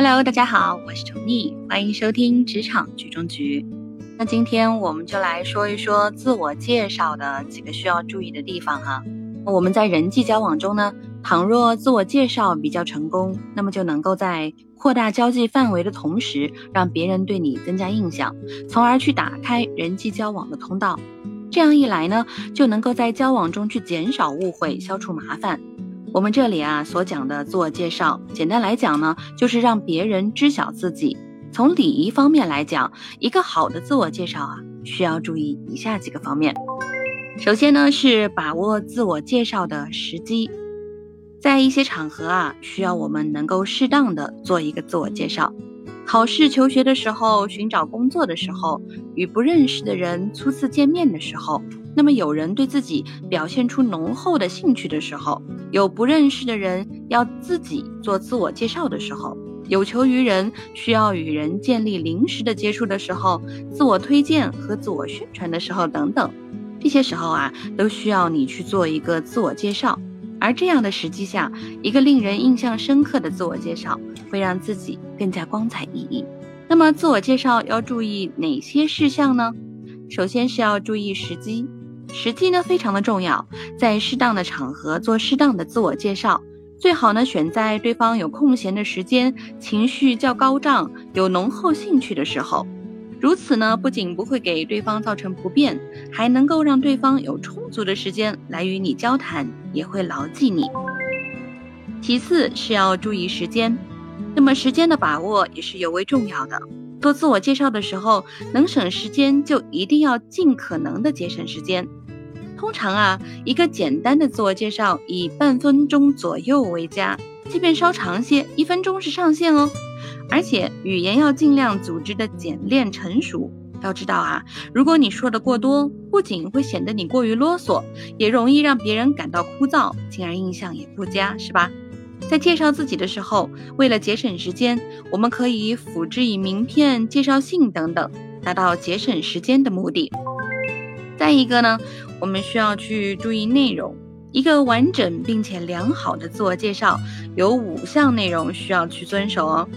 Hello，大家好，我是宠溺，欢迎收听职场局中局。那今天我们就来说一说自我介绍的几个需要注意的地方哈。我们在人际交往中呢，倘若自我介绍比较成功，那么就能够在扩大交际范围的同时，让别人对你增加印象，从而去打开人际交往的通道。这样一来呢，就能够在交往中去减少误会，消除麻烦。我们这里啊所讲的自我介绍，简单来讲呢，就是让别人知晓自己。从礼仪方面来讲，一个好的自我介绍啊，需要注意以下几个方面。首先呢，是把握自我介绍的时机，在一些场合啊，需要我们能够适当的做一个自我介绍。考试、求学的时候，寻找工作的时候，与不认识的人初次见面的时候，那么有人对自己表现出浓厚的兴趣的时候，有不认识的人要自己做自我介绍的时候，有求于人需要与人建立临时的接触的时候，自我推荐和自我宣传的时候等等，这些时候啊，都需要你去做一个自我介绍。而这样的时机下，一个令人印象深刻的自我介绍，会让自己更加光彩熠熠。那么，自我介绍要注意哪些事项呢？首先是要注意时机，时机呢非常的重要，在适当的场合做适当的自我介绍，最好呢选在对方有空闲的时间、情绪较高涨、有浓厚兴趣的时候。如此呢，不仅不会给对方造成不便，还能够让对方有充足的时间来与你交谈，也会牢记你。其次是要注意时间，那么时间的把握也是尤为重要的。做自我介绍的时候，能省时间就一定要尽可能的节省时间。通常啊，一个简单的自我介绍以半分钟左右为佳，即便稍长些，一分钟是上限哦。而且语言要尽量组织的简练成熟。要知道啊，如果你说的过多，不仅会显得你过于啰嗦，也容易让别人感到枯燥，进而印象也不佳，是吧？在介绍自己的时候，为了节省时间，我们可以辅之以名片、介绍信等等，达到节省时间的目的。再一个呢，我们需要去注意内容。一个完整并且良好的自我介绍，有五项内容需要去遵守哦。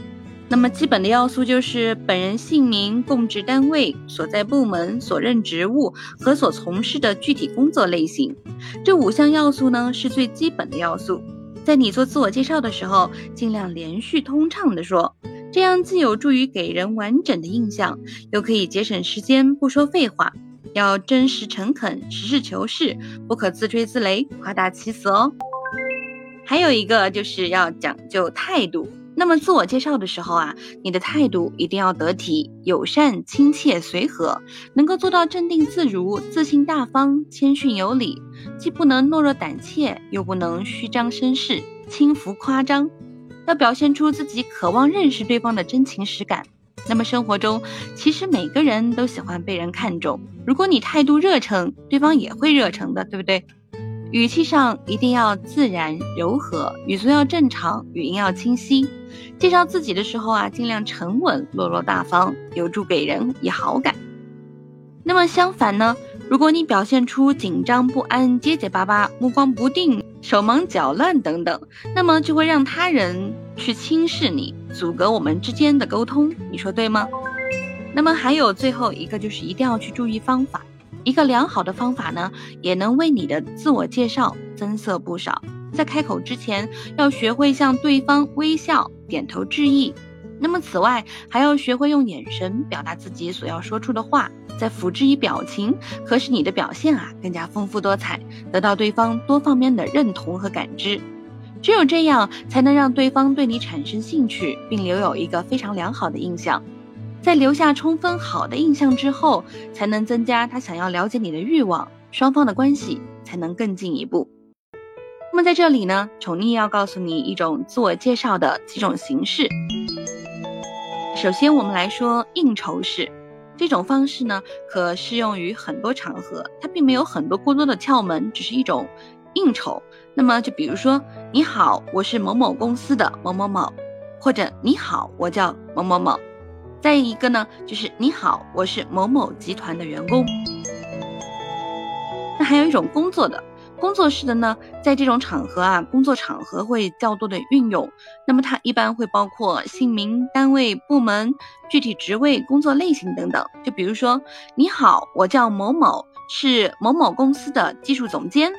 那么基本的要素就是本人姓名、供职单位、所在部门、所任职务和所从事的具体工作类型。这五项要素呢是最基本的要素。在你做自我介绍的时候，尽量连续通畅的说，这样既有助于给人完整的印象，又可以节省时间，不说废话。要真实诚恳、实事求是，不可自吹自擂、夸大其词哦。还有一个就是要讲究态度。那么自我介绍的时候啊，你的态度一定要得体、友善、亲切、随和，能够做到镇定自如、自信大方、谦逊有礼，既不能懦弱胆怯，又不能虚张声势、轻浮夸张，要表现出自己渴望认识对方的真情实感。那么生活中，其实每个人都喜欢被人看重，如果你态度热诚，对方也会热诚的，对不对？语气上一定要自然柔和，语速要正常，语音要清晰。介绍自己的时候啊，尽量沉稳、落落大方，有助给人以好感。那么相反呢，如果你表现出紧张不安、结结巴巴、目光不定、手忙脚乱等等，那么就会让他人去轻视你，阻隔我们之间的沟通。你说对吗？那么还有最后一个，就是一定要去注意方法。一个良好的方法呢，也能为你的自我介绍增色不少。在开口之前，要学会向对方微笑、点头致意。那么此外，还要学会用眼神表达自己所要说出的话，再辅之以表情，可使你的表现啊更加丰富多彩，得到对方多方面的认同和感知。只有这样，才能让对方对你产生兴趣，并留有一个非常良好的印象。在留下充分好的印象之后，才能增加他想要了解你的欲望，双方的关系才能更进一步。那么在这里呢，宠溺要告诉你一种自我介绍的几种形式。首先，我们来说应酬式这种方式呢，可适用于很多场合，它并没有很多过多的窍门，只是一种应酬。那么就比如说，你好，我是某某公司的某某某，或者你好，我叫某某某。再一个呢，就是你好，我是某某集团的员工。那还有一种工作的，工作式的呢，在这种场合啊，工作场合会较多的运用。那么它一般会包括姓名、单位、部门、具体职位、工作类型等等。就比如说，你好，我叫某某，是某某公司的技术总监，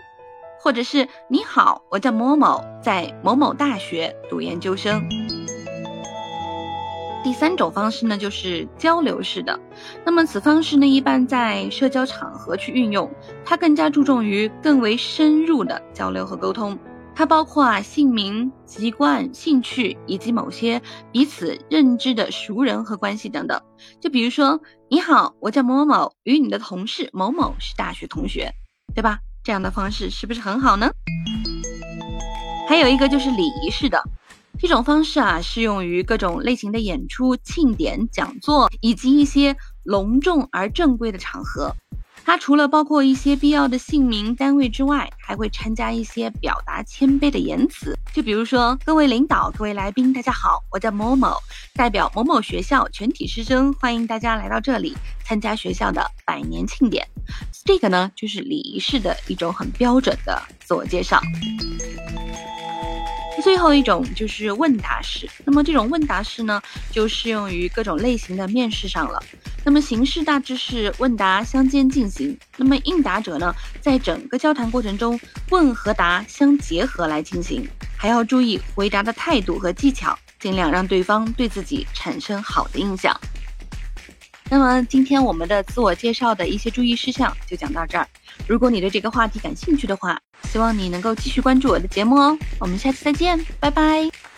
或者是你好，我叫某某，在某某大学读研究生。第三种方式呢，就是交流式的。那么此方式呢，一般在社交场合去运用，它更加注重于更为深入的交流和沟通。它包括啊姓名、籍贯、兴趣以及某些彼此认知的熟人和关系等等。就比如说，你好，我叫某某某，与你的同事某某是大学同学，对吧？这样的方式是不是很好呢？还有一个就是礼仪式的。这种方式啊，适用于各种类型的演出、庆典、讲座以及一些隆重而正规的场合。它除了包括一些必要的姓名、单位之外，还会参加一些表达谦卑的言辞。就比如说，各位领导、各位来宾，大家好，我叫某某，代表某某学校全体师生，欢迎大家来到这里参加学校的百年庆典。这个呢，就是礼仪式的一种很标准的自我介绍。最后一种就是问答式，那么这种问答式呢，就适用于各种类型的面试上了。那么形式大致是问答相间进行，那么应答者呢，在整个交谈过程中，问和答相结合来进行，还要注意回答的态度和技巧，尽量让对方对自己产生好的印象。那么今天我们的自我介绍的一些注意事项就讲到这儿。如果你对这个话题感兴趣的话，希望你能够继续关注我的节目哦。我们下期再见，拜拜。